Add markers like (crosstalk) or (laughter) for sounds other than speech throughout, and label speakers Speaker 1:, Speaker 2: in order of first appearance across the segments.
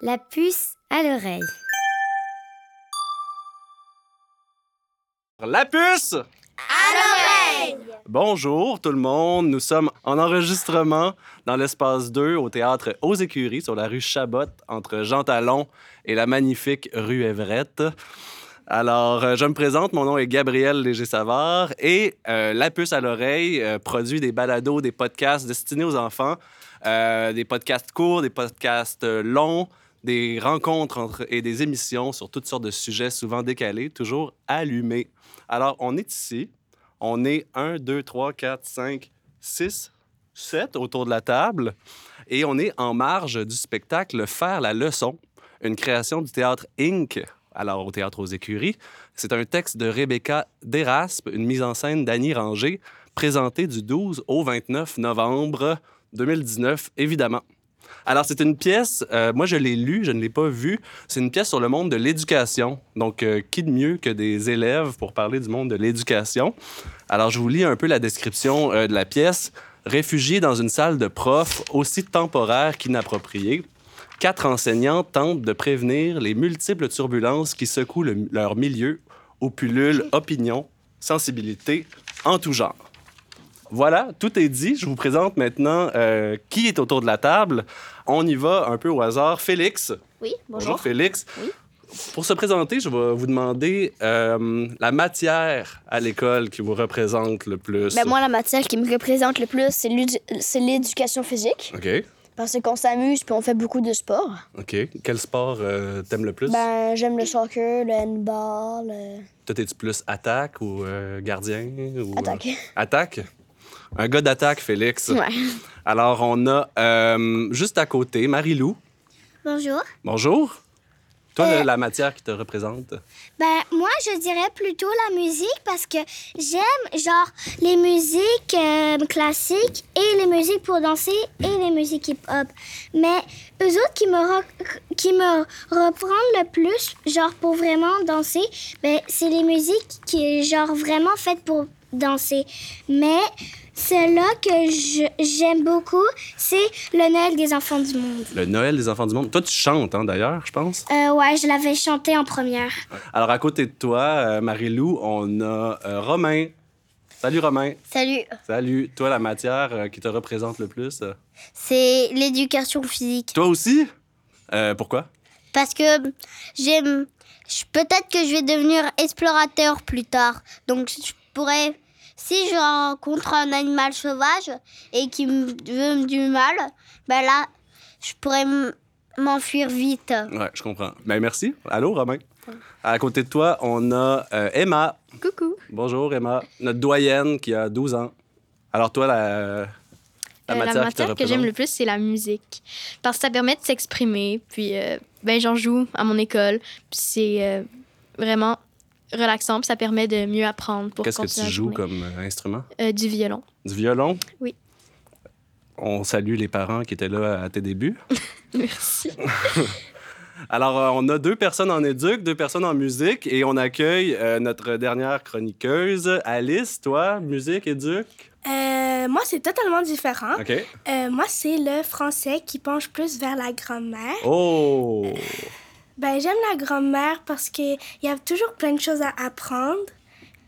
Speaker 1: La puce à l'oreille.
Speaker 2: La puce!
Speaker 3: À l'oreille!
Speaker 2: Bonjour tout le monde, nous sommes en enregistrement dans l'espace 2 au théâtre Aux Écuries sur la rue Chabot entre Jean Talon et la magnifique rue Everett. Alors, euh, je me présente, mon nom est Gabriel Léger-Savard et euh, La Puce à l'oreille euh, produit des balados, des podcasts destinés aux enfants, euh, des podcasts courts, des podcasts longs, des rencontres entre, et des émissions sur toutes sortes de sujets souvent décalés, toujours allumés. Alors, on est ici, on est 1, 2, 3, 4, 5, 6, 7 autour de la table et on est en marge du spectacle Faire la leçon, une création du théâtre Inc alors au Théâtre aux Écuries. C'est un texte de Rebecca Deraspe, une mise en scène d'Annie Ranger, présentée du 12 au 29 novembre 2019, évidemment. Alors, c'est une pièce, euh, moi je l'ai lue, je ne l'ai pas vue. C'est une pièce sur le monde de l'éducation. Donc, euh, qui de mieux que des élèves pour parler du monde de l'éducation? Alors, je vous lis un peu la description euh, de la pièce. Réfugiés dans une salle de prof aussi temporaire qu'inappropriée, quatre enseignants tentent de prévenir les multiples turbulences qui secouent le- leur milieu aux pullules opinion, sensibilité en tout genre. Voilà, tout est dit. Je vous présente maintenant euh, qui est autour de la table. On y va un peu au hasard. Félix.
Speaker 3: Oui, bonjour.
Speaker 2: Félix.
Speaker 3: Oui.
Speaker 2: Pour se présenter, je vais vous demander euh, la matière à l'école qui vous représente le plus.
Speaker 3: Ben, moi, la matière qui me représente le plus, c'est l'édu- c'est l'éducation physique.
Speaker 2: OK.
Speaker 3: Parce qu'on s'amuse puis on fait beaucoup de sport.
Speaker 2: OK. Quel sport euh, t'aimes le plus?
Speaker 3: Ben, j'aime le soccer, le handball, le...
Speaker 2: Toi, t'es-tu plus attaque ou euh, gardien? Ou,
Speaker 3: attaque.
Speaker 2: attaque? Un gars d'attaque, Félix.
Speaker 3: Ouais.
Speaker 2: Alors, on a euh, juste à côté Marie-Lou.
Speaker 4: Bonjour.
Speaker 2: Bonjour. Toi,
Speaker 4: Euh,
Speaker 2: la matière qui te représente?
Speaker 4: Ben, moi, je dirais plutôt la musique parce que j'aime, genre, les musiques euh, classiques et les musiques pour danser et les musiques hip-hop. Mais eux autres qui me, re- qui me reprennent le plus, genre, pour vraiment danser, ben, c'est les musiques qui, genre, vraiment faites pour danser. Mais celle-là que je- j'aime beaucoup, c'est le Noël des enfants du monde.
Speaker 2: Le Noël des enfants du monde. Toi, tu chantes, hein, d'ailleurs, je pense?
Speaker 4: Euh, ouais, je l'avais chanté en première.
Speaker 2: Alors, à côté de toi, euh, Marie-Lou, on a euh, Romain. Salut, Romain.
Speaker 5: Salut,
Speaker 2: Salut. Toi, la matière euh, qui te représente le plus. euh,
Speaker 5: c'est l'éducation physique.
Speaker 2: Toi aussi? Euh, pourquoi?
Speaker 5: Parce que j'aime. Peut-être que je vais devenir explorateur plus tard. Donc je pourrais. Si je rencontre un animal sauvage et qui me veut du mal, ben là, je pourrais m'enfuir vite.
Speaker 2: Ouais, je comprends. Ben, merci. Allô, Romain. À côté de toi, on a euh, Emma.
Speaker 6: Coucou.
Speaker 2: Bonjour, Emma. Notre doyenne qui a 12 ans. Alors, toi, la, la
Speaker 6: Euh, la
Speaker 2: matière, te
Speaker 6: matière que j'aime le plus, c'est la musique. Parce que ça permet de s'exprimer. Puis, euh, ben, j'en joue à mon école. Puis, c'est euh, vraiment relaxant. Puis, ça permet de mieux apprendre pour
Speaker 2: Qu'est-ce que tu joues
Speaker 6: journée.
Speaker 2: comme euh, instrument?
Speaker 6: Euh, du violon.
Speaker 2: Du violon?
Speaker 6: Oui.
Speaker 2: On salue les parents qui étaient là à tes débuts. (laughs)
Speaker 6: Merci. (laughs)
Speaker 2: Alors, euh, on a deux personnes en éduc, deux personnes en musique, et on accueille euh, notre dernière chroniqueuse, Alice. Toi, musique, éduc?
Speaker 7: Euh, moi, c'est totalement différent.
Speaker 2: OK.
Speaker 7: Euh, moi, c'est le français qui penche plus vers la grammaire.
Speaker 2: Oh!
Speaker 7: Ben, j'aime la grammaire parce qu'il y a toujours plein de choses à apprendre.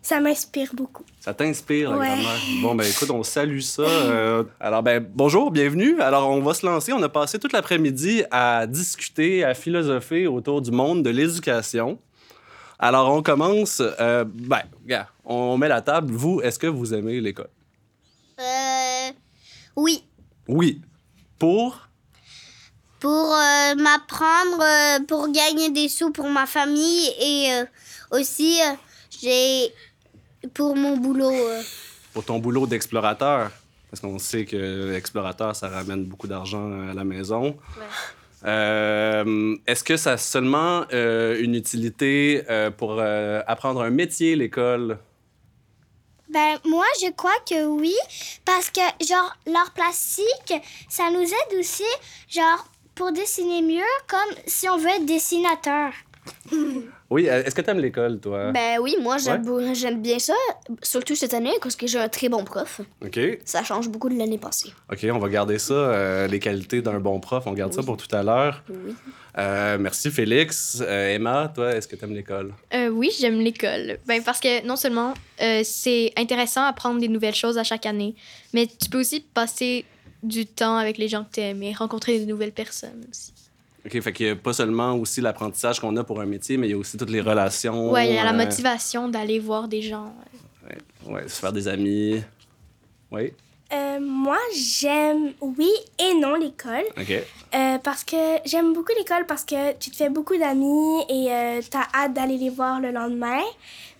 Speaker 7: Ça m'inspire beaucoup.
Speaker 2: Ça t'inspire, la
Speaker 7: Ouais.
Speaker 2: grammaire. Bon, ben écoute, on salue ça. Euh, alors, ben bonjour, bienvenue. Alors, on va se lancer. On a passé toute l'après-midi à discuter, à philosopher autour du monde de l'éducation. Alors, on commence. euh, ben, regarde, on met la table. Vous, est-ce que vous aimez l'école?
Speaker 5: Euh, oui,
Speaker 2: Oui. Pour?
Speaker 5: Pour euh, m'apprendre, euh, pour gagner des sous pour ma famille et euh, aussi euh, j'ai pour mon boulot. euh.
Speaker 2: Pour ton boulot d'explorateur. Parce qu'on sait que l'explorateur, ça ramène beaucoup d'argent à la maison. Euh, Est-ce que ça a seulement euh, une utilité euh, pour euh, apprendre un métier, l'école?
Speaker 4: Ben, moi, je crois que oui, parce que, genre, l'art plastique, ça nous aide aussi, genre, pour dessiner mieux, comme si on veut être dessinateur.
Speaker 2: Oui, euh, est-ce que tu aimes l'école, toi?
Speaker 3: Ben oui, moi j'aime
Speaker 2: Ouais.
Speaker 3: bien ça, surtout cette année parce que j'ai un très bon prof.
Speaker 2: OK.
Speaker 3: Ça change beaucoup de l'année passée.
Speaker 2: OK, on va garder ça, euh, les qualités d'un bon prof. On garde ça pour tout à l'heure.
Speaker 3: Oui.
Speaker 2: Euh, merci, Félix. Euh, Emma, toi, est-ce que tu aimes l'école?
Speaker 6: Euh, oui, j'aime l'école. Ben, parce que non seulement euh, c'est intéressant d'apprendre des nouvelles choses à chaque année, mais tu peux aussi passer du temps avec les gens que tu aimes et rencontrer de nouvelles personnes aussi.
Speaker 2: OK, fait qu'il n'y a pas seulement aussi l'apprentissage qu'on a pour un métier, mais il y a aussi toutes les relations.
Speaker 6: Ouais, il y a la
Speaker 2: euh,
Speaker 6: motivation d'aller voir des gens.
Speaker 2: Ouais, se faire des amis. Oui,
Speaker 7: Euh, moi, j'aime, oui et non, l'école.
Speaker 2: OK.
Speaker 7: Euh, parce que j'aime beaucoup l'école parce que tu te fais beaucoup d'amis et euh, t'as hâte d'aller les voir le lendemain.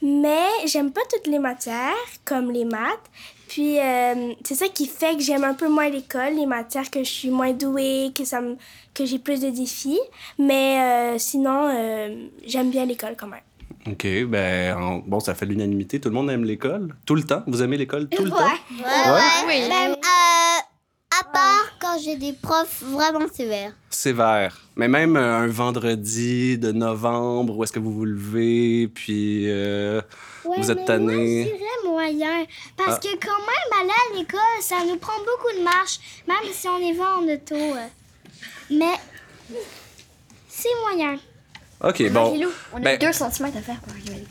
Speaker 7: Mais j'aime pas toutes les matières, comme les maths. Puis euh, c'est ça qui fait que j'aime un peu moins l'école, les matières que je suis moins douée, que, ça me, que j'ai plus de défis. Mais euh, sinon, euh, j'aime bien l'école quand même.
Speaker 2: OK, ben, en- bon, ça fait l'unanimité. Tout le monde aime l'école? Tout le temps? Vous aimez l'école tout le temps?
Speaker 5: Ouais,
Speaker 2: Ouais.
Speaker 5: ouais.
Speaker 6: Oui.
Speaker 5: Même, euh, à part quand j'ai des profs vraiment sévères.
Speaker 2: Sévère. Mais même euh, un vendredi de novembre, où est-ce que vous vous levez, puis euh,
Speaker 4: Ouais,
Speaker 2: vous êtes tanné.
Speaker 4: Moi, je dirais moyen. Parce
Speaker 2: Ah.
Speaker 4: que quand même, aller à l'école, ça nous prend beaucoup de marche, même si on y va en auto. euh. Mais c'est moyen.
Speaker 2: OK, bon.
Speaker 3: On a
Speaker 2: Ben-
Speaker 3: 2 cm à faire pour arriver à l'école.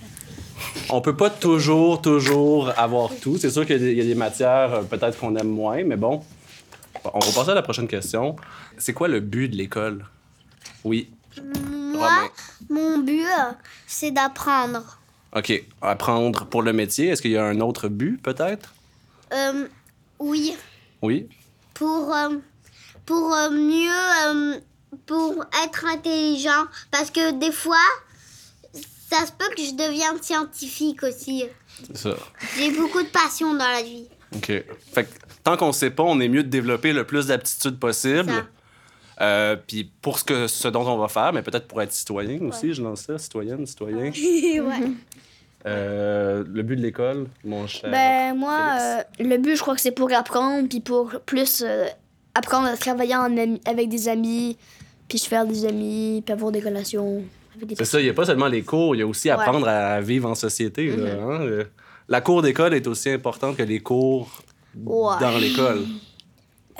Speaker 2: On peut pas toujours, toujours avoir tout. C'est sûr qu'il y a des- il y, a des matières euh, peut-être qu'on aime moins, mais bon. On va passer à la prochaine question. C'est quoi le but de l'école? Oui.
Speaker 5: Moi,
Speaker 2: Romain.
Speaker 5: mon but, euh, c'est d'apprendre.
Speaker 2: OK. Apprendre pour le métier. Est-ce qu'il y a un autre but, peut-être?
Speaker 5: Euh, oui,
Speaker 2: Oui?
Speaker 5: pour, euh, pour euh, mieux, euh, pour être intelligent. Parce que des fois, ça se peut que je devienne scientifique aussi.
Speaker 2: C'est ça.
Speaker 5: J'ai beaucoup de passion dans la vie.
Speaker 2: OK. Fait que tant qu'on sait pas, on est mieux de développer le plus d'aptitudes possible.
Speaker 5: Ça.
Speaker 2: Euh, Puis pour ce, que, ce dont on va faire, mais peut-être pour être citoyen aussi, je lance ça, citoyenne, citoyen.
Speaker 3: ouais.
Speaker 2: Euh, le but de l'école, mon cher.
Speaker 3: Ben moi, euh, le but, je crois que c'est pour apprendre, puis pour plus euh, apprendre à travailler en ami- avec des amis, puis se faire des amis, puis avoir des relations avec des
Speaker 2: C'est ça, il n'y a pas seulement les cours, il y a aussi apprendre à vivre en société. là,
Speaker 3: Mm-hmm.
Speaker 2: hein. La cour d'école est aussi importante que les cours
Speaker 3: Ouais.
Speaker 2: dans l'école.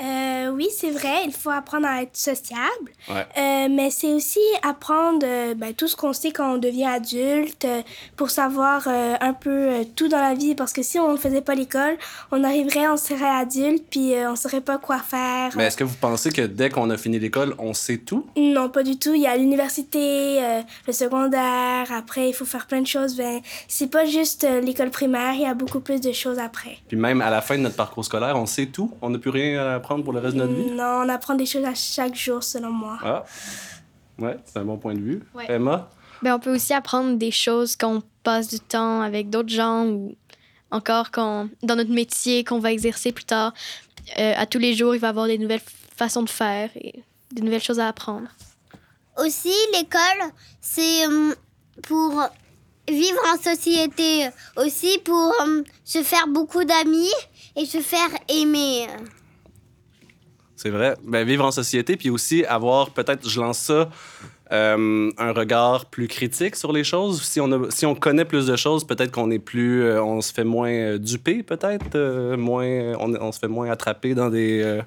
Speaker 7: Euh, oui, c'est vrai, il faut apprendre à être sociable.
Speaker 2: Ouais.
Speaker 7: Euh, mais c'est aussi apprendre euh, ben, tout ce qu'on sait quand on devient adulte euh, pour savoir un peu tout dans la vie. Parce que si on ne faisait pas l'école, on arriverait, on serait adulte, puis on ne saurait pas quoi faire.
Speaker 2: Mais est-ce que vous pensez que dès qu'on a fini l'école, on sait tout?
Speaker 7: Non, pas du tout. Il y a l'université, le secondaire, après il faut faire plein de choses. Ben, c'est pas juste l'école primaire, il y a beaucoup plus de choses après.
Speaker 2: Puis même à la fin de notre parcours scolaire, on sait tout? On n'a plus rien à apprendre pour le reste de notre vie?
Speaker 7: Non, on apprend des choses à chaque jour, selon moi.
Speaker 2: Ah. Ouais, c'est un bon point de vue.
Speaker 6: Ouais.
Speaker 2: Emma?
Speaker 6: Ben, on peut aussi apprendre des choses quand on passe du temps avec d'autres gens ou encore quand, dans notre métier qu'on va exercer plus tard. Euh, à tous les jours, il va y avoir des nouvelles façons de faire et des nouvelles choses à apprendre.
Speaker 5: Aussi, l'école, c'est euh, pour vivre en société. Aussi pour euh, se faire beaucoup d'amis et se faire aimer.
Speaker 2: C'est vrai. Ben, vivre en société, puis aussi avoir, peut-être, je lance ça, euh, un regard plus critique sur les choses. Si on, a- si on connaît plus de choses, peut-être qu'on est plus. euh, on se fait moins euh, duper, peut-être. euh, moins, on, on se fait moins attraper dans des,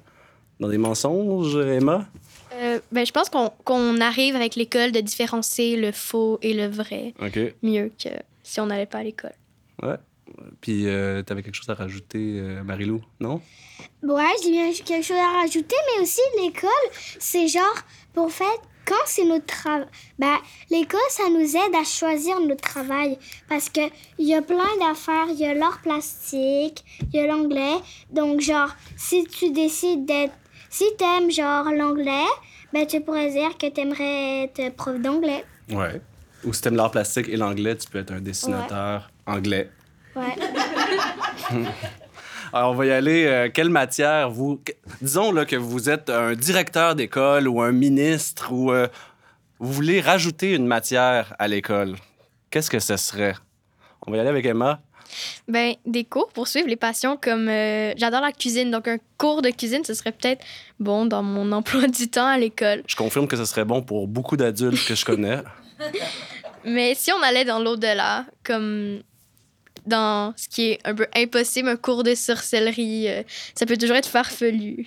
Speaker 2: dans des mensonges, Emma?
Speaker 6: Ben, je pense qu'on qu'on arrive avec l'école de différencier le faux et le vrai mieux que si on n'allait pas à l'école.
Speaker 2: Ouais. Puis, euh, t'avais quelque chose à rajouter, Marilou, non?
Speaker 4: Ouais, j'ai bien quelque chose à rajouter, mais aussi l'école, c'est genre, pour fait, quand c'est notre travail, ben, l'école, ça nous aide à choisir notre travail. Parce que il y a plein d'affaires, il y a l'art plastique, il y a l'anglais. Donc, genre, si tu décides d'être, si t'aimes, genre, l'anglais, ben, tu pourrais dire que t'aimerais être prof d'anglais.
Speaker 2: Ouais. Ou si t'aimes l'art plastique et l'anglais, tu peux être un dessinateur anglais.
Speaker 4: Ouais. (laughs)
Speaker 2: Alors, on va y aller. Euh, quelle matière vous. Disons là, que vous êtes un directeur d'école ou un ministre ou euh, vous voulez rajouter une matière à l'école. Qu'est-ce que ce serait? On va y aller avec Emma.
Speaker 6: Ben, des cours pour suivre les passions comme euh, j'adore la cuisine, donc un cours de cuisine, ce serait peut-être bon dans mon (laughs) emploi du temps à l'école.
Speaker 2: Je confirme que ce serait bon pour beaucoup d'adultes que je connais. (laughs)
Speaker 6: Mais si on allait dans l'au-delà, comme dans ce qui est un peu impossible, un cours de sorcellerie, euh, ça peut toujours être farfelu.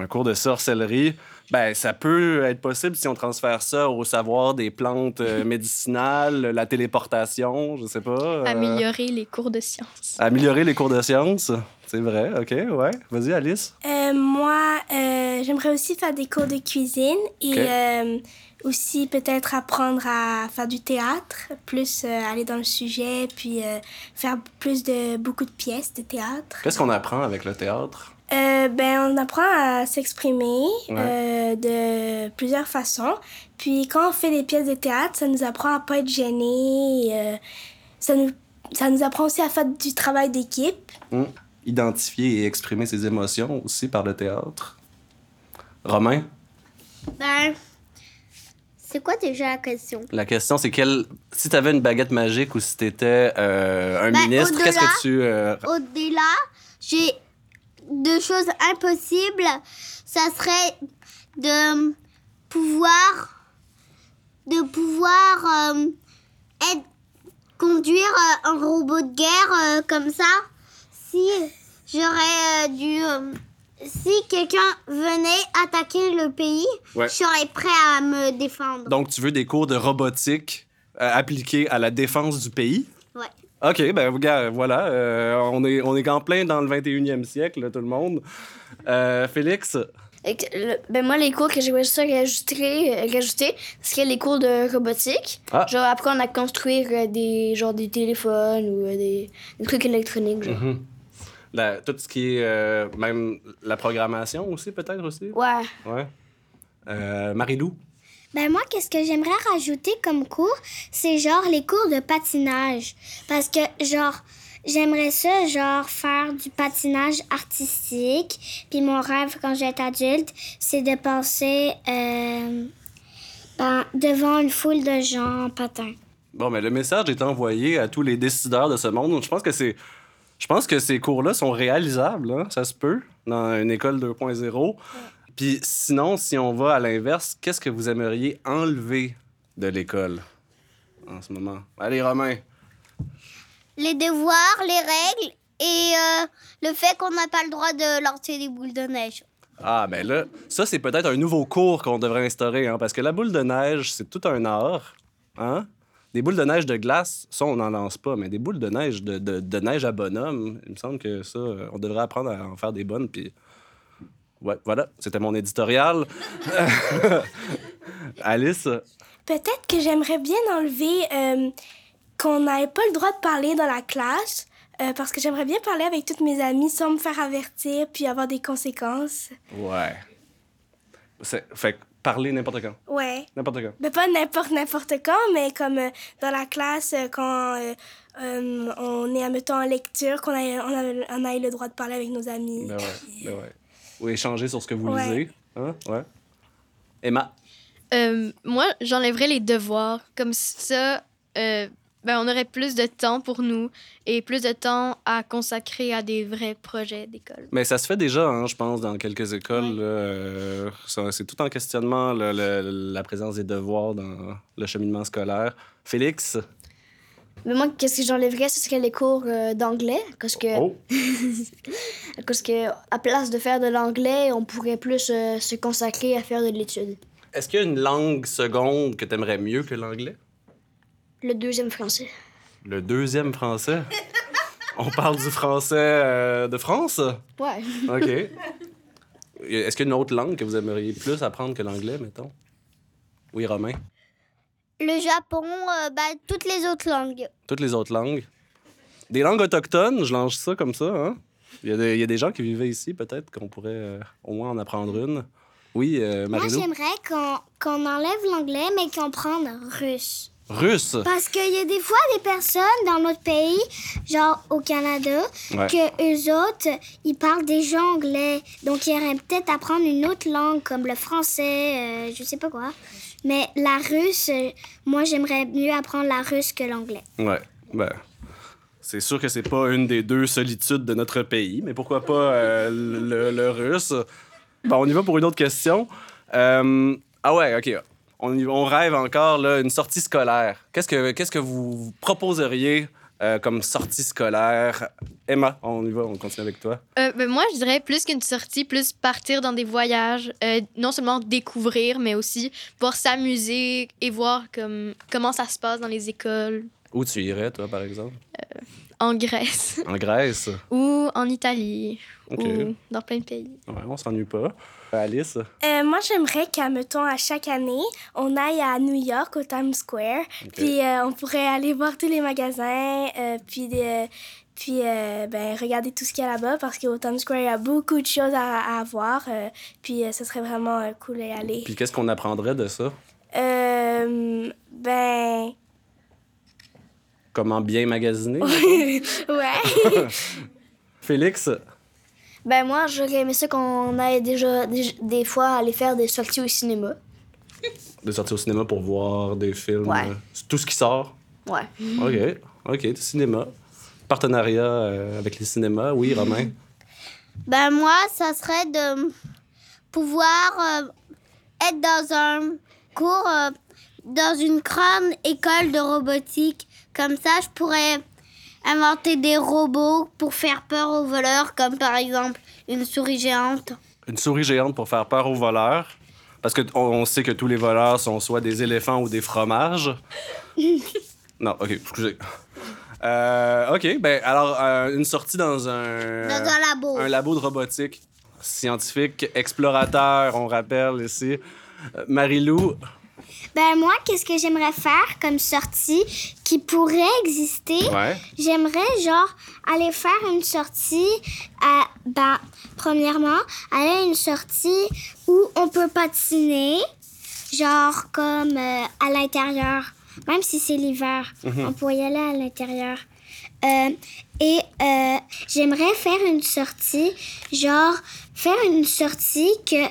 Speaker 2: Un cours de sorcellerie, ben ça peut être possible si on transfère ça au savoir des plantes euh, (laughs) médicinales, la téléportation, je sais pas. euh,
Speaker 6: Améliorer les cours de sciences.
Speaker 2: améliorer les cours de sciences. C'est vrai, OK, ouais. Vas-y, Alice.
Speaker 7: Euh, moi, euh, j'aimerais aussi faire des cours de cuisine et. Aussi peut-être apprendre à faire du théâtre, plus euh, aller dans le sujet, puis euh, faire plus de beaucoup de pièces de théâtre.
Speaker 2: Qu'est-ce qu'on apprend avec le théâtre?
Speaker 7: Euh, ben, on apprend à s'exprimer
Speaker 2: Ouais.
Speaker 7: euh, de plusieurs façons. Puis quand on fait des pièces de théâtre, ça nous apprend à pas être gêné. euh, ça, nous, ça nous apprend aussi à faire du travail d'équipe.
Speaker 2: Hmm. Identifier et exprimer ses émotions aussi par le théâtre. Romain,
Speaker 5: Ben, c'est quoi déjà la question?
Speaker 2: la question c'est quelle... si tu avais une baguette magique ou si tu étais un
Speaker 5: Ben,
Speaker 2: ministre, qu'est-ce que tu... euh,
Speaker 5: Au-delà, j'ai deux choses impossibles. Ça serait de pouvoir, de pouvoir euh, être- conduire euh, un robot de guerre euh, comme ça. Si j'aurais euh, dû, euh, si quelqu'un venait attaquer le pays,
Speaker 2: Ouais.
Speaker 5: je serais prêt à me défendre.
Speaker 2: Donc, tu veux des cours de robotique euh, appliqués à la défense du pays?
Speaker 5: Ouais.
Speaker 2: OK, ben regarde, voilà. euh, on, est, on est en plein dans le 21e siècle, là, tout le monde. Euh, Félix,
Speaker 3: Et que le- ben moi, les cours que j'aimerais ça rajouter, rajouter, c'est les cours de robotique.
Speaker 2: Ah.
Speaker 3: Genre apprendre à construire des, genre des téléphones ou des, des trucs électroniques. Genre.
Speaker 2: Mhm. La- tout ce qui est euh, même la programmation aussi, peut-être aussi?
Speaker 3: Ouais.
Speaker 2: Ouais. Euh, Marilou?
Speaker 4: Ben moi, qu'est-ce que j'aimerais rajouter comme cours, c'est genre les cours de patinage. Parce que, genre, j'aimerais ça, genre, faire du patinage artistique. Puis mon rêve, quand je vais être adulte, c'est de passer euh, ben, devant une foule de gens en patin.
Speaker 2: Bon, mais le message est envoyé à tous les décideurs de ce monde. Je pense que c'est. Je pense que ces cours-là sont réalisables, hein, ça se peut, dans une école 2.0. Puis sinon, si on va à l'inverse, qu'est-ce que vous aimeriez enlever de l'école en ce moment? Allez, Romain.
Speaker 5: les devoirs, les règles et euh, le fait qu'on n'a pas le droit de lancer des boules de neige.
Speaker 2: Ah, ben là, ça, c'est peut-être un nouveau cours qu'on devrait instaurer, hein, parce que la boule de neige, c'est tout un art. Hein? Des boules de neige de glace, ça, on n'en lance pas, mais des boules de neige de, de- de neige à bonhomme, il me semble que ça, on devrait apprendre à en faire des bonnes, puis... Ouais, voilà, c'était mon éditorial. (laughs) Alice,
Speaker 7: Peut-être que j'aimerais bien enlever euh, qu'on n'avait pas le droit de parler dans la classe. euh, parce que j'aimerais bien parler avec toutes mes amies sans me faire avertir puis avoir des conséquences.
Speaker 2: ouais. Fait que parler n'importe quand.
Speaker 7: Ouais.
Speaker 2: N'importe quand.
Speaker 7: Mais pas n'importe n'importe quand, mais comme euh, dans la classe, euh, quand euh, euh, on est, admettons, en lecture, qu'on ait, on, a, on ait le droit de parler avec nos amis.
Speaker 2: Ben ouais, ben ouais. Ou échanger sur ce que vous
Speaker 7: Ouais.
Speaker 2: lisez. Hein? Ouais. Emma,
Speaker 6: Euh, moi, j'enlèverais les devoirs. Comme ça, euh, ben, on aurait plus de temps pour nous et plus de temps à consacrer à des vrais projets d'école.
Speaker 2: Mais ça se fait déjà, hein, je pense, dans quelques écoles. euh, c'est tout en questionnement le- le- la présence des devoirs dans le cheminement scolaire. Félix?
Speaker 3: Mais moi, qu'est-ce que j'enlèverais, ce serait les cours euh, d'anglais. Parce que,
Speaker 2: Oh! (laughs)
Speaker 3: parce que, à place de faire de l'anglais, on pourrait plus euh, se consacrer à faire de l'étude.
Speaker 2: Est-ce qu'il y a une langue seconde que tu aimerais mieux que l'anglais?
Speaker 3: Le deuxième français.
Speaker 2: Le deuxième français? On parle du français euh, de France?
Speaker 3: Ouais.
Speaker 2: OK. Est-ce qu'il y a une autre langue que vous aimeriez plus apprendre que l'anglais, mettons? Oui, Romain?
Speaker 5: Le Japon, euh, ben, toutes les autres langues.
Speaker 2: Toutes les autres langues. Des langues autochtones, je lance ça comme ça, hein? Il y, a des, il y a des gens qui vivaient ici, peut-être qu'on pourrait euh, au moins en apprendre une. Oui, euh,
Speaker 4: Moi, j'aimerais qu'on qu'on enlève l'anglais, mais qu'on prenne russe.
Speaker 2: Russe!
Speaker 4: Parce qu'il y a des fois des personnes dans notre pays, genre au Canada,
Speaker 2: Ouais.
Speaker 4: que eux autres, ils parlent déjà anglais. Donc, ils auraient peut-être apprendre une autre langue, comme le français, euh, je sais pas quoi. Mais la russe, euh, moi, j'aimerais mieux apprendre la russe que l'anglais.
Speaker 2: Ouais, ben... C'est sûr que c'est pas une des deux solitudes de notre pays, mais pourquoi pas euh, le, le russe? Bon, on y va pour une autre question. Euh, ah ouais, OK. On, rêve encore, là, une sortie scolaire. Qu'est-ce que, qu'est-ce que vous proposeriez euh, comme sortie scolaire? Emma, on y va, on continue avec toi.
Speaker 6: Euh, ben, moi, je dirais plus qu'une sortie, plus partir dans des voyages, euh, non seulement découvrir, mais aussi pouvoir s'amuser et voir comme, comment ça se passe dans les écoles
Speaker 2: Où tu irais, toi, par exemple?
Speaker 6: en Grèce
Speaker 2: En Grèce? (laughs)
Speaker 6: ou en Italie ou dans plein de pays.
Speaker 2: Ouais, on s'ennuie pas. Alice?
Speaker 7: Euh, moi, j'aimerais qu'à, mettons, à chaque année, on aille à New York, au Times Square. Puis euh, on pourrait aller voir tous les magasins, euh, puis, puis ben, regarder tout ce qu'il y a là-bas, parce qu'au Times Square, il y a beaucoup de choses à, à voir. puis ce serait vraiment cool d'y aller.
Speaker 2: Puis qu'est-ce qu'on apprendrait de ça?
Speaker 7: Ben,
Speaker 2: Comment bien magasiner? (laughs)
Speaker 7: ouais. (laughs)
Speaker 2: Félix?
Speaker 3: Ben moi, j'aurais aimé ça qu'on aille déjà des, des fois aller faire des sorties au cinéma.
Speaker 2: De sortir au cinéma pour voir des films?
Speaker 3: Ouais.
Speaker 2: euh, tout ce qui sort?
Speaker 3: Ouais.
Speaker 2: OK. OK, cinéma. Partenariat euh, avec les cinémas, oui, Romain?
Speaker 5: Ben moi, ça serait de pouvoir euh, être dans un cours, euh, dans une grande école de robotique. Comme ça, je pourrais inventer des robots pour faire peur aux voleurs, comme par exemple une souris géante.
Speaker 2: Une souris géante pour faire peur aux voleurs. Parce qu'on on sait que tous les voleurs sont soit des éléphants ou des fromages. (laughs) non, OK, excusez. Euh, OK, ben alors, euh, une sortie dans un...
Speaker 5: Dans un labo.
Speaker 2: Un labo de robotique scientifique, explorateur, on rappelle ici. Euh, Marie-Lou,
Speaker 4: Ben moi, qu'est-ce que j'aimerais faire comme sortie qui pourrait exister?
Speaker 2: ouais.
Speaker 4: J'aimerais genre aller faire une sortie à ben premièrement aller à une sortie où on peut patiner genre comme euh, à l'intérieur même si c'est l'hiver on pourrait y aller à l'intérieur Euh, et euh, j'aimerais faire une sortie genre faire une sortie que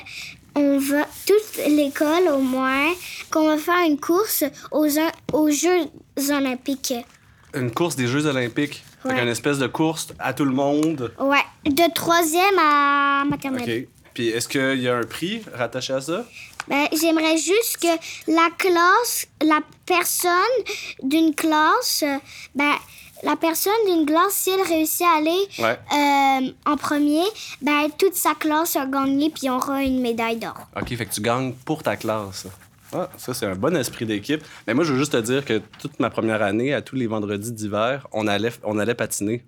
Speaker 4: on va toute l'école au moins qu'on va faire une course aux, aux Jeux olympiques
Speaker 2: Une course des Jeux olympiques? Fait
Speaker 4: Ouais.
Speaker 2: qu'une espèce de course à tout le monde?
Speaker 4: Ouais, de troisième à maternelle.
Speaker 2: OK. Puis est-ce qu'il y a un prix rattaché à ça?
Speaker 4: Ben, J'aimerais juste que la classe, la personne d'une classe, ben, la personne d'une classe, si elle réussit à aller
Speaker 2: Ouais.
Speaker 4: euh, en premier, ben, toute sa classe a gagné puis on aura une médaille d'or.
Speaker 2: OK, fait que tu gagnes pour ta classe. Ah, ça, c'est un bon esprit d'équipe. Mais moi, je veux juste te dire que toute ma première année, à tous les vendredis d'hiver, on allait, on allait patiner.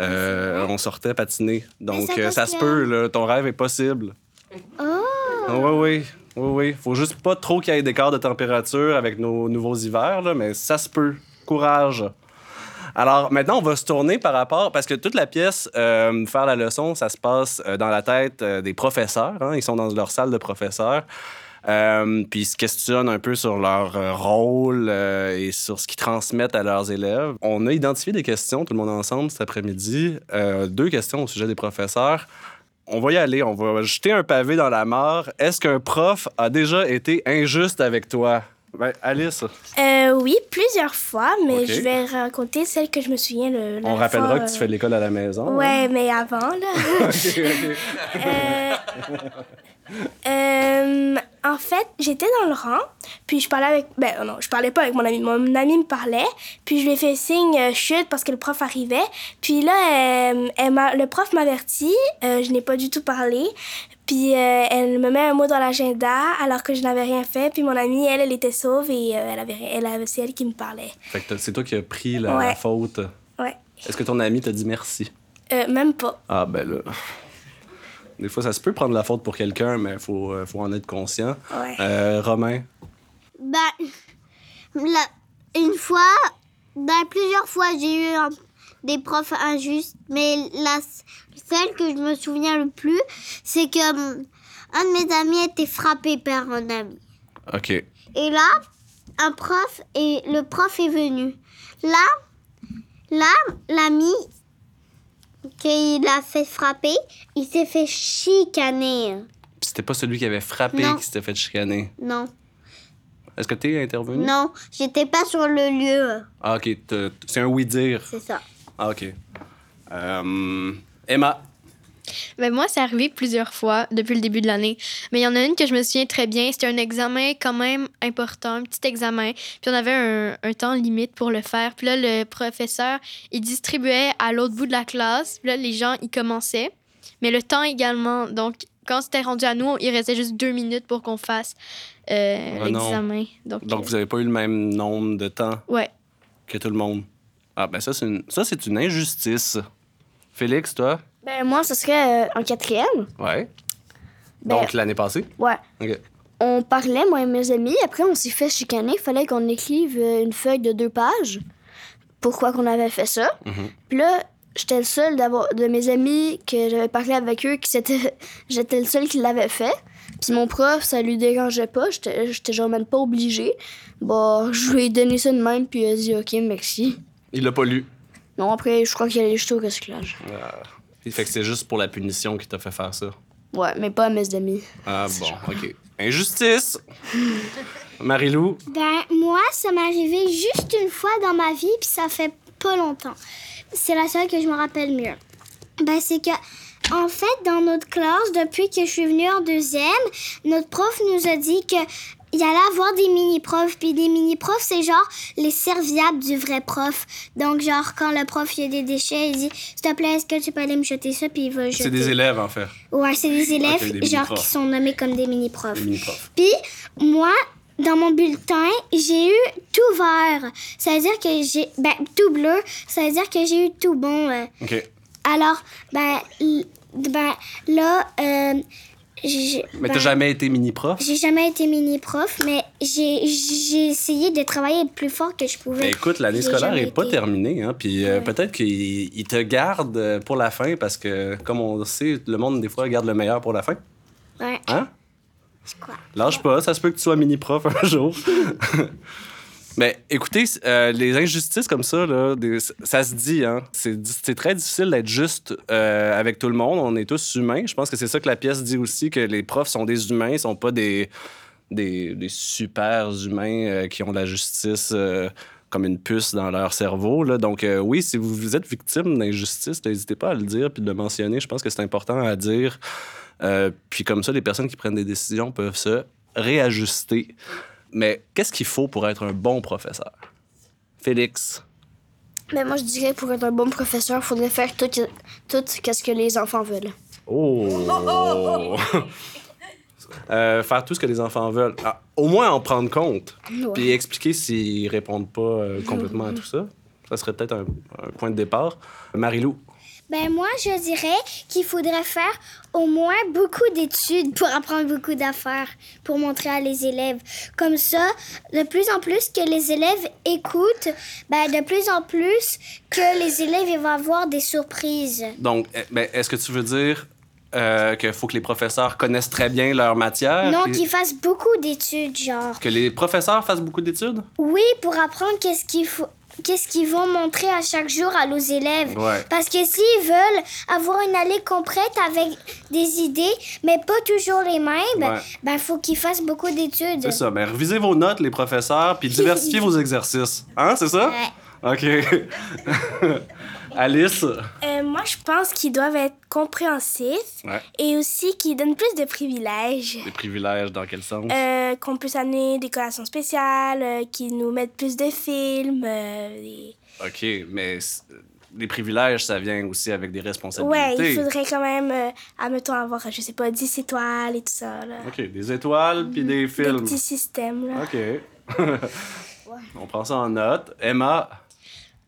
Speaker 2: Euh, on sortait patiner. Donc,
Speaker 4: ça
Speaker 2: euh, ça se peut, là, ton rêve est possible.
Speaker 4: Oh!
Speaker 2: Oui, oui. Oui, oui. Faut juste pas trop qu'il y ait d'écart de température avec nos nouveaux hivers, là, mais ça se peut. Courage. Alors, maintenant, on va se tourner par rapport, parce que toute la pièce, euh, faire la leçon, ça se passe euh, dans la tête euh, des professeurs. hein. Ils sont dans leur salle de professeurs. Puis ils se questionnent un peu sur leur rôle et sur ce qu'ils transmettent à leurs élèves. On a identifié des questions, tout le monde ensemble, cet après-midi. Deux questions au sujet des professeurs. On va y aller, on va jeter un pavé dans la mare. Est-ce qu'un prof a déjà été injuste avec toi? Ben, Alice,
Speaker 7: Euh, oui, plusieurs fois, mais je vais raconter celle que je me souviens. Le,
Speaker 2: on rappellera
Speaker 7: fois,
Speaker 2: que tu fais de l'école à la maison. hein?
Speaker 7: Ouais, mais avant, là. (laughs) Euh, euh, en fait, j'étais dans le rang, puis je parlais avec. Ben non, je parlais pas avec mon ami. Mon ami me parlait, puis je lui ai fait signe euh, chute parce que le prof arrivait. Puis là, euh, elle m'a- le prof m'avertit, euh, je n'ai pas du tout parlé. Puis euh, elle me met un mot dans l'agenda alors que je n'avais rien fait. Puis mon amie, elle, elle était sauve et elle avait, elle avait, c'est elle qui me parlait.
Speaker 2: Fait que c'est toi qui as pris la,
Speaker 7: Ouais.
Speaker 2: la faute.
Speaker 7: Ouais.
Speaker 2: Est-ce que ton ami t'a dit merci?
Speaker 7: Euh, même pas.
Speaker 2: Ah, ben là. Des fois, ça se peut prendre la faute pour quelqu'un, mais il faut, faut en être conscient.
Speaker 7: Ouais.
Speaker 2: Romain,
Speaker 5: Ben, la- une fois, ben, plusieurs fois, j'ai eu un- des profs injustes, mais la, celle que je me souviens le plus, c'est que hum, un de mes amis a été frappé par un ami.
Speaker 2: OK.
Speaker 5: Et là, un prof et le prof est venu. Là, là, l'ami qu'il a fait frapper, il s'est fait chicaner.
Speaker 2: C'était pas celui qui avait frappé
Speaker 5: Non.
Speaker 2: qui s'était fait chicaner.
Speaker 5: Non,
Speaker 2: Est-ce que t'es intervenu?
Speaker 5: non, j'étais pas sur le lieu.
Speaker 2: Ah, OK. C'est un oui-dire.
Speaker 5: C'est ça.
Speaker 2: Ah, OK. Euh, Emma,
Speaker 6: Ben moi, c'est arrivé plusieurs fois depuis le début de l'année. Mais il y en a une que je me souviens très bien. C'était un examen quand même important, un petit examen. Puis on avait un, un temps limite pour le faire. Puis là, le professeur, il distribuait à l'autre bout de la classe. Puis là, les gens, ils commençaient. Mais le temps également. Donc, quand c'était rendu à nous, il restait juste deux minutes pour qu'on fasse euh,
Speaker 2: Ah
Speaker 6: l'examen. Donc,
Speaker 2: Donc,
Speaker 6: euh,
Speaker 2: vous n'avez pas eu le même nombre de temps
Speaker 6: ouais.
Speaker 2: que tout le monde? Ah, ben ça, c'est une, ça, c'est une injustice. Félix, toi?
Speaker 3: Ben, moi, ce serait euh, en quatrième.
Speaker 2: Ouais.
Speaker 3: Ben-
Speaker 2: Donc, l'année passée?
Speaker 3: Ouais.
Speaker 2: OK.
Speaker 3: On parlait, moi et mes amis. Après, on s'est fait chicaner. Il fallait qu'on écrive euh, une feuille de deux pages. Pourquoi qu'on avait fait ça?
Speaker 2: Mhm.
Speaker 3: Puis là, j'étais le seul d'avoir, de mes amis que j'avais parlé avec eux, qui s'était, (laughs) j'étais le seul qui l'avait fait. Puis mon prof, ça lui dérangeait pas. J'étais, j'étais genre même pas obligée. Bon, je lui ai donné ça de même, puis il a dit OK, merci.
Speaker 2: Il l'a pas lu.
Speaker 3: Non, après, je crois qu'il allait jeter au recyclage.
Speaker 2: Ah. Fait que c'est juste pour la punition qui t'a fait faire ça.
Speaker 3: Ouais, mais pas à mes amis.
Speaker 2: Ah bon, OK. Injustice! (laughs) Marilou?
Speaker 4: Ben, moi, ça m'est arrivé juste une fois dans ma vie, puis ça fait pas longtemps. C'est la seule que je me rappelle mieux. Ben, c'est que, en fait, dans notre classe, depuis que je suis venue en deuxième, notre prof nous a dit que il allait avoir des mini-profs. Puis des mini-profs, c'est genre les serviables du vrai prof. Donc, genre, quand le prof, il y a des déchets, il dit S'il te plaît, est-ce que tu peux aller me jeter ça Puis il va jeter.
Speaker 2: C'est des élèves, en fait.
Speaker 4: Ouais, c'est des élèves,
Speaker 2: des
Speaker 4: genre, qui sont nommés comme des mini-profs. Puis, moi, dans mon bulletin, j'ai eu tout vert. Ça veut dire que j'ai. Ben, tout bleu. Ça veut dire que j'ai eu tout bon. euh.
Speaker 2: OK.
Speaker 4: Alors, ben, ben là, euh, j'ai.
Speaker 2: Mais
Speaker 4: ben,
Speaker 2: t'as jamais été mini-prof?
Speaker 4: J'ai jamais été mini-prof, mais j'ai j'ai essayé de travailler le plus fort que je pouvais.
Speaker 2: Ben écoute, l'année scolaire
Speaker 4: jamais
Speaker 2: est pas
Speaker 4: été.
Speaker 2: terminée, hein, puis euh, peut-être qu'il il te garde euh, pour la fin parce que, comme on sait, le monde, des fois, garde le meilleur pour la fin.
Speaker 4: Ouais.
Speaker 2: Hein?
Speaker 4: C'est quoi?
Speaker 2: Lâche pas, ça se peut que tu sois mini-prof un jour. (laughs) Mais écoutez, euh, les injustices comme ça, là, ça se dit. Hein? C'est très difficile d'être juste euh, avec tout le monde. On est tous humains. Je pense que c'est ça que la pièce dit aussi, que les profs sont des humains, ils sont pas des, des, des super humains euh, qui ont la justice comme une puce dans leur cerveau. Donc oui, si vous, êtes victime d'injustice, n'hésitez pas à le dire puis de le mentionner. Je pense que c'est important à dire. Puis comme ça, les personnes qui prennent des décisions peuvent se réajuster. Mais qu'est-ce qu'il faut pour être un bon professeur? Félix.
Speaker 3: Mais moi, je dirais pour être un bon professeur, il faudrait faire tout, tout ce que les enfants veulent.
Speaker 2: Oh! (laughs) Euh, faire tout ce que les enfants veulent. Ah, au moins en prendre compte.
Speaker 3: Ouais.
Speaker 2: Puis expliquer s'ils répondent pas euh, complètement à tout ça. Ça serait peut-être un, un point de départ. Marilou.
Speaker 4: Ben moi, je dirais qu'il faudrait faire au moins beaucoup d'études pour apprendre beaucoup d'affaires, pour montrer à les élèves. Comme ça, de plus en plus que les élèves écoutent, ben de plus en plus que les élèves ils vont avoir des surprises.
Speaker 2: Donc, eh, ben, est-ce que tu veux dire euh, qu'il faut que les professeurs connaissent très bien leur matière?
Speaker 4: Non, qu'ils fassent beaucoup d'études, genre.
Speaker 2: Que les professeurs fassent beaucoup d'études?
Speaker 4: Oui, pour apprendre qu'est-ce qu'il faut. Qu'est-ce qu'ils vont montrer à chaque jour à nos élèves?
Speaker 2: Ouais.
Speaker 4: Parce que s'ils veulent avoir une allée complète avec des idées, mais pas toujours les mêmes,
Speaker 2: Ouais.
Speaker 4: ben faut qu'ils fassent beaucoup d'études.
Speaker 2: C'est ça. Ben, revisez vos notes, les professeurs, puis diversifiez (laughs) vos exercices. Hein, c'est ça?
Speaker 4: Ouais.
Speaker 2: OK. (laughs) Alice?
Speaker 7: Euh, moi, je pense qu'ils doivent être compréhensifs
Speaker 2: Ouais.
Speaker 7: et aussi qu'ils donnent plus de privilèges.
Speaker 2: Les privilèges, dans quel sens?
Speaker 7: Euh, qu'on puisse amener des collations spéciales, euh, qu'ils nous mettent plus de films. des-
Speaker 2: OK, mais les privilèges, ça vient aussi avec des
Speaker 7: Ouais,
Speaker 2: responsabilités.
Speaker 7: il faudrait quand même, euh, admettons, avoir, je sais pas, 10 étoiles et tout ça. Là.
Speaker 2: OK, des étoiles puis des
Speaker 7: Des
Speaker 2: films.
Speaker 7: petits systèmes. Là.
Speaker 2: OK. (laughs) On prend ça en note. Emma?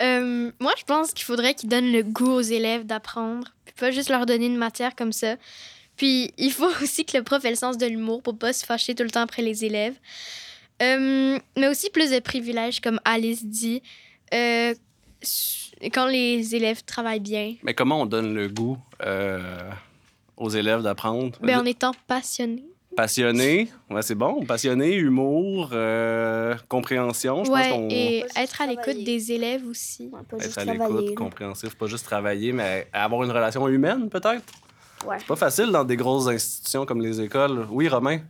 Speaker 6: Euh, moi, je pense qu'il faudrait qu'ils donnent le goût aux élèves d'apprendre, puis pas juste leur donner une matière comme ça. Puis il faut (laughs) aussi que le prof ait le sens de l'humour pour pas se fâcher tout le temps après les élèves. Euh, mais aussi plus de privilèges, comme Alice dit, euh, quand les élèves travaillent bien,
Speaker 2: Mais comment on donne le goût aux élèves d'apprendre?
Speaker 6: ben, en étant passionné.
Speaker 2: Passionné, ouais, c'est bon. Passionné, humour, euh, compréhension. Je pense
Speaker 6: Ouais,
Speaker 2: qu'on
Speaker 6: et être à l'écoute des élèves aussi.
Speaker 3: Ouais, pas juste
Speaker 2: être à l'écoute, compréhensif, pas juste travailler, mais avoir une relation humaine, peut-être.
Speaker 3: Ouais.
Speaker 2: C'est pas facile dans des grosses institutions comme les écoles. Oui, Romain?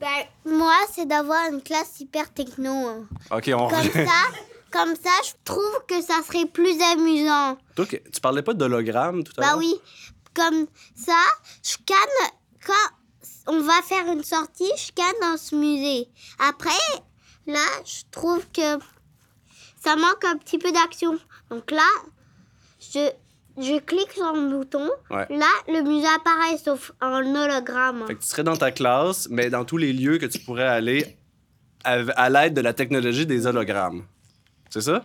Speaker 5: Ben, moi, c'est d'avoir une classe hyper techno. hein.
Speaker 2: OK, on
Speaker 5: Comme ça, comme ça, je trouve que ça serait plus amusant.
Speaker 2: Toi, tu parlais pas d'hologramme tout à l'heure?
Speaker 5: Bah oui, comme ça, je scanne on va faire une sortie, scanne dans ce musée. Après, là, je trouve que ça manque un petit peu d'action. Donc là, je, je clique sur le bouton.
Speaker 2: Ouais.
Speaker 5: Là, le musée apparaît sauf en hologramme.
Speaker 2: Fait que tu serais dans ta classe, mais dans tous les lieux que tu pourrais aller à, à l'aide de la technologie des hologrammes. C'est ça?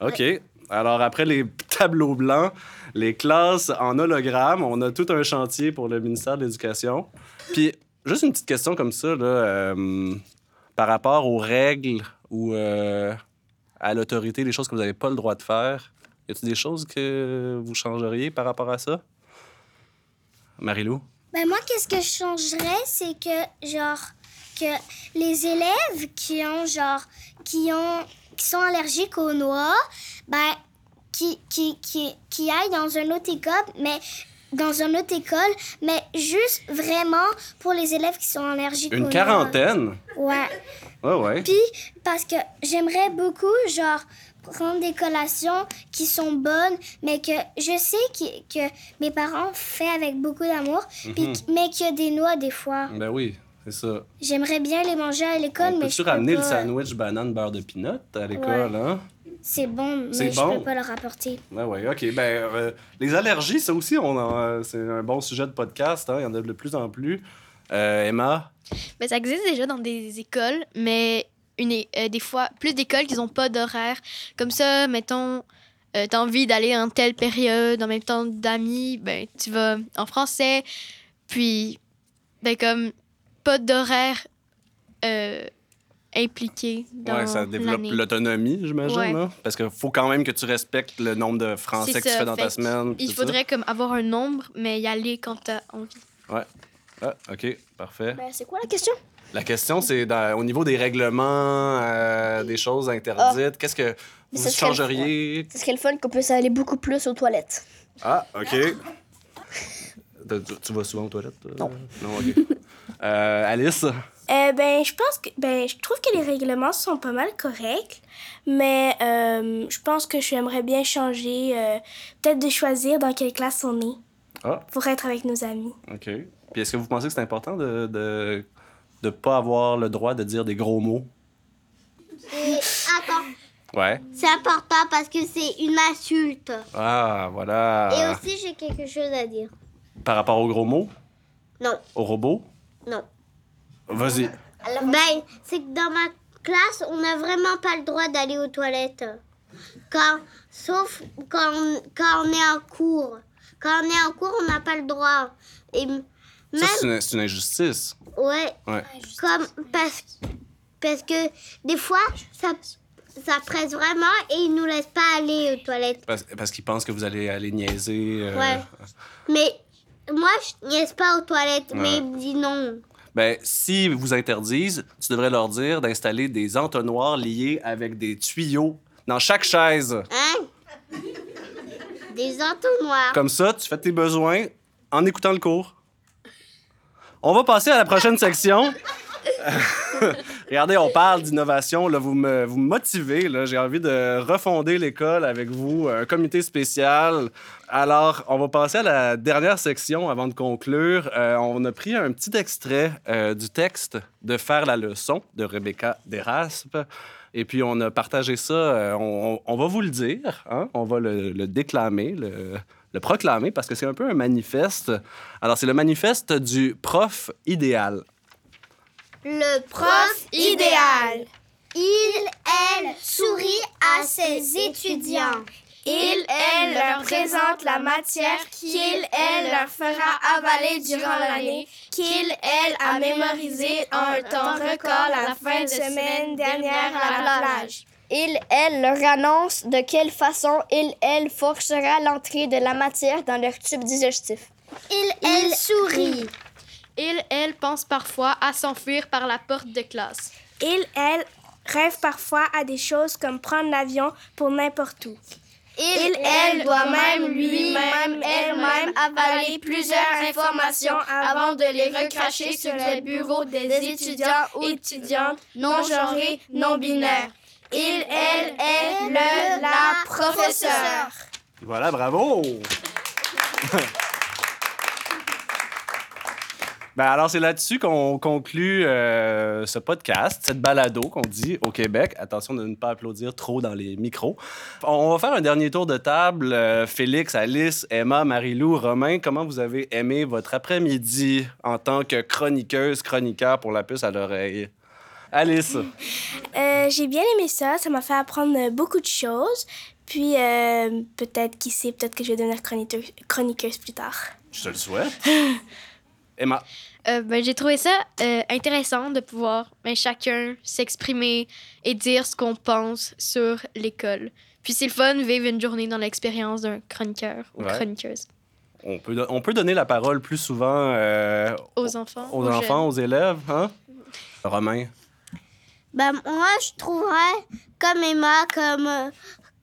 Speaker 2: OK. Alors, après les (laughs) tableaux blancs, les classes en hologramme, on a tout un chantier pour le ministère de l'Éducation. Puis, juste une petite question comme ça, là, euh, par rapport aux règles ou euh, à l'autorité, les choses que vous n'avez pas le droit de faire. Y a-t-il des choses que vous changeriez par rapport à ça? Marilou?
Speaker 4: Ben moi, qu'est-ce que je changerais, c'est que, genre, que les élèves qui ont, genre, qui ont, qui sont allergiques aux noix, ben, qui, qui, qui, qui aillent dans une autre école, mais dans une autre école, mais juste vraiment pour les élèves qui sont allergiques
Speaker 2: Une quarantaine?
Speaker 4: Ouais.
Speaker 2: Ouais, ouais.
Speaker 4: Puis, parce que j'aimerais beaucoup, genre, prendre des collations qui sont bonnes, mais que je sais que, que mes parents font avec beaucoup d'amour, que- mais qu'il y a des noix des fois.
Speaker 2: Ben oui, c'est ça.
Speaker 4: J'aimerais bien les manger à l'école, mais
Speaker 2: peut-tu
Speaker 4: je peux
Speaker 2: ramener le
Speaker 4: pas.
Speaker 2: sandwich banane beurre de pinot à l'école, hein?
Speaker 4: C'est bon,
Speaker 2: C'est
Speaker 4: mais je
Speaker 2: bon.
Speaker 4: peux pas le rapporter.
Speaker 2: Ben oui, OK. Ben, euh, les allergies, ça aussi, on en- euh, c'est un bon sujet de podcast. Hein? Il y en a de plus en plus. Euh, Emma?
Speaker 6: Ben, ça existe déjà dans des écoles, mais une, euh, des fois, plus d'écoles qui n'ont pas d'horaire. Comme ça, mettons, euh, tu as envie d'aller en telle période, en même temps d'amis, ben, tu vas en français. Puis, ben, comme, pas d'horaire euh, impliqué dans
Speaker 2: ouais, ça développe
Speaker 6: l'année.
Speaker 2: l'autonomie, j'imagine.
Speaker 6: Ouais.
Speaker 2: là? Parce qu'il faut quand même que tu respectes le nombre de français
Speaker 6: C'est
Speaker 2: que tu
Speaker 6: ça,
Speaker 2: fais dans ta semaine.
Speaker 6: Il
Speaker 2: ça.
Speaker 6: faudrait comme avoir un nombre, mais y aller quand tu as envie.
Speaker 2: Ah, OK, parfait.
Speaker 3: Ben, c'est quoi la question?
Speaker 2: La question, c'est au niveau des règlements, euh, des choses interdites. Qu'est-ce que vous changeriez?
Speaker 3: Ce serait le fun qu'on puisse aller beaucoup plus aux toilettes.
Speaker 2: Ah, OK. (laughs) Tu- vas souvent aux toilettes? toi?
Speaker 3: Non.
Speaker 2: Non, OK. Euh, Alice?
Speaker 7: Euh, ben, je pense que. Ben, je trouve que les règlements sont pas mal corrects, mais euh, je pense que j'aimerais bien changer, euh, peut-être de choisir dans quelle classe on est
Speaker 2: Ah.
Speaker 7: pour être avec nos amis.
Speaker 2: OK. Puis est-ce que vous pensez que c'est important de de de pas avoir le droit de dire des gros mots?
Speaker 5: Et attends,
Speaker 2: Ouais.
Speaker 5: c'est important parce que c'est une insulte.
Speaker 2: Ah,
Speaker 5: Et
Speaker 2: voilà.
Speaker 5: aussi, j'ai quelque chose à dire.
Speaker 2: Par rapport aux gros mots?
Speaker 5: Non,
Speaker 2: Aux robots?
Speaker 5: Non.
Speaker 2: Vas-y.
Speaker 5: Ben, c'est que dans ma classe, on n'a vraiment pas le droit d'aller aux toilettes. Quand, sauf quand on, quand on est en cours. Quand on est en cours, on n'a pas le droit. Et
Speaker 2: Ça,
Speaker 5: même,
Speaker 2: c'est une, c'est une injustice.
Speaker 5: ouais,
Speaker 2: Ouais.
Speaker 5: comme parce, parce que des fois, ça, ça presse vraiment et ils nous laissent pas aller aux toilettes.
Speaker 2: Parce, parce qu'ils pensent que vous allez aller niaiser. euh,
Speaker 5: Ouais. Mais moi, je niaise pas aux toilettes, mais me disent non.
Speaker 2: Ben, si vous interdisent, tu devrais leur dire d'installer des entonnoirs liés avec des tuyaux dans chaque chaise.
Speaker 5: Hein? Des entonnoirs.
Speaker 2: Comme ça, tu fais tes besoins en écoutant le cours. On va passer à la prochaine section. (laughs) Regardez, on parle d'innovation. Vous me, vous motivez. J'ai envie de refonder l'école avec vous, un comité spécial. Alors, on va passer à la dernière section avant de conclure. Euh, on a pris un petit extrait euh, du texte de Faire la leçon de Rebecca Deraspe. Et puis, on a partagé ça. euh, on, va vous le dire. hein. On va le, déclamer, le proclamer, parce que c'est un peu un manifeste. Alors, c'est le manifeste du prof idéal.
Speaker 5: Le
Speaker 7: Prof idéal.
Speaker 5: Il, elle, sourit à ses étudiants.
Speaker 7: Il, elle leur présente la matière qu'il, elle leur fera avaler durant l'année, qu'il, elle a mémorisé en un temps record la fin de semaine dernière à la plage.
Speaker 3: Il, elle leur annonce de quelle façon il, elle forcera l'entrée de la matière dans leur tube digestif.
Speaker 5: Il, elle sourit.
Speaker 6: Il, elle pense parfois à s'enfuir par la porte de classe.
Speaker 7: Il, elle rêve parfois à des choses comme prendre l'avion pour n'importe où. Il, elle doit même lui-même, elle-même avaler plusieurs informations avant de les recracher sur le bureau des étudiants ou étudiantes non genrés, non binaires. Il, elle est le, la professeure.
Speaker 2: Voilà, bravo! (laughs) Ben alors, c'est là-dessus qu'on conclut euh, ce podcast, cette balado qu'on dit au Québec. Attention de ne pas applaudir trop dans les micros. On va faire un dernier tour de table. Euh, Félix, Alice, Emma, Marie-Lou, Romain, comment vous avez aimé votre après-midi en tant que chroniqueuse, chroniqueur pour la puce à l'oreille? Alice,
Speaker 7: Euh, j'ai bien aimé ça. Ça m'a fait apprendre beaucoup de choses. Puis euh, peut-être, qui sait, peut-être que je vais devenir chroniqueuse, chroniqueuse plus tard.
Speaker 2: je te le souhaite. (laughs) Emma,
Speaker 6: Euh, ben, j'ai trouvé ça euh, intéressant de pouvoir ben, chacun s'exprimer et dire ce qu'on pense sur l'école. Puis c'est le fun de vivre une journée dans l'expérience d'un chroniqueur ou
Speaker 2: Ouais.
Speaker 6: chroniqueuse.
Speaker 2: on peut, on peut donner la parole plus souvent euh,
Speaker 6: Aux enfants.
Speaker 2: aux,
Speaker 6: aux
Speaker 2: enfants, aux élèves, hein? Romain?
Speaker 5: Ben, moi, je trouverais, comme Emma, comme euh,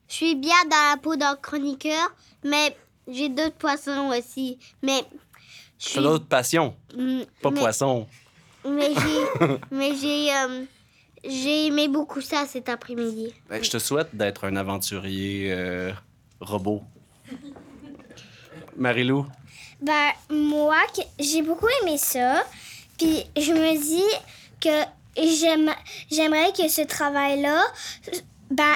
Speaker 5: je suis bien dans la peau d'un chroniqueur, mais j'ai d'autres poissons aussi. Mais je suis.
Speaker 2: d'autres passions,
Speaker 5: Mm,
Speaker 2: pas
Speaker 5: mais,
Speaker 2: poisson.
Speaker 5: Mais j'ai, (laughs) mais j'ai, euh, j'ai aimé beaucoup ça cet après-midi.
Speaker 2: Ben, je te souhaite d'être un aventurier euh, robot. Marilou,
Speaker 4: Ben, moi, j'ai beaucoup aimé ça. Puis je me dis que j'aime, j'aimerais que ce travail-là ben,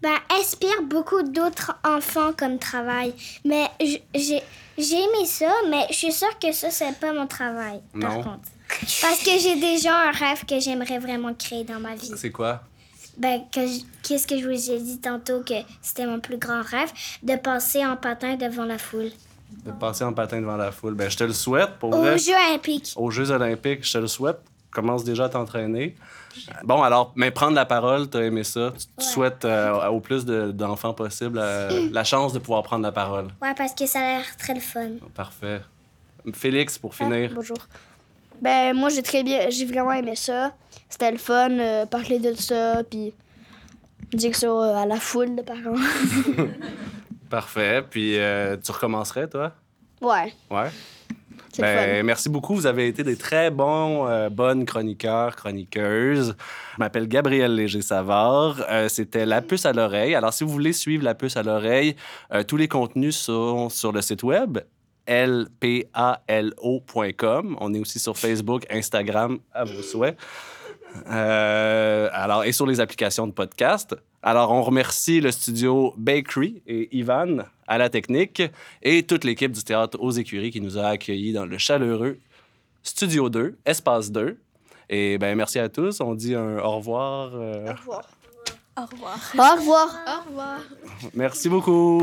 Speaker 4: ben, inspire beaucoup d'autres enfants comme travail. Mais j'ai, j'ai aimé ça, mais je suis sûre que ça, c'est pas mon travail, par
Speaker 2: Non.
Speaker 4: contre. Parce que j'ai déjà un rêve que j'aimerais vraiment créer dans ma vie.
Speaker 2: c'est quoi?
Speaker 4: Ben, qu'est-ce que je vous ai dit tantôt que c'était mon plus grand rêve, de passer en patin devant la foule.
Speaker 2: De passer en patin devant la foule. Ben, je te le souhaite, pour
Speaker 4: Aux
Speaker 2: vrai.
Speaker 4: Jeux olympiques.
Speaker 2: Aux Jeux olympiques, je te le souhaite. Commence déjà à t'entraîner. Bon, alors, mais prendre la parole, t'as aimé ça. Tu, tu souhaites euh, au plus de- d'enfants possible euh, (laughs) la chance de pouvoir prendre la parole.
Speaker 4: Ouais, parce que ça a l'air très le fun.
Speaker 2: Parfait. Félix, pour finir.
Speaker 3: Bonjour. Ben, moi, j'ai très bien, j'ai vraiment aimé ça. C'était le fun, euh, parler de ça, puis dire ça à la foule, de par contre. (laughs)
Speaker 2: Parfait. Puis, euh, tu recommencerais, toi?
Speaker 3: Ouais,
Speaker 2: Ouais. Ben, merci beaucoup. Vous avez été des très bons, euh, bonnes chroniqueurs, chroniqueuses. Je m'appelle Gabriel Léger-Savard. Euh, C'était La Puce à l'oreille. Alors, si vous voulez suivre La Puce à l'oreille, euh, tous les contenus sont sur le site web lpalo.com. On est aussi sur Facebook, Instagram, à vos souhaits. Euh, alors, et sur les applications de podcast. Alors, on remercie le studio Bakery et Ivan à la technique et toute l'équipe du théâtre aux écuries qui nous a accueillis dans le chaleureux Studio 2, Espace 2. Et ben merci à tous. On dit un au revoir. euh,
Speaker 7: Au revoir.
Speaker 3: Au revoir.
Speaker 6: Au revoir.
Speaker 2: merci beaucoup.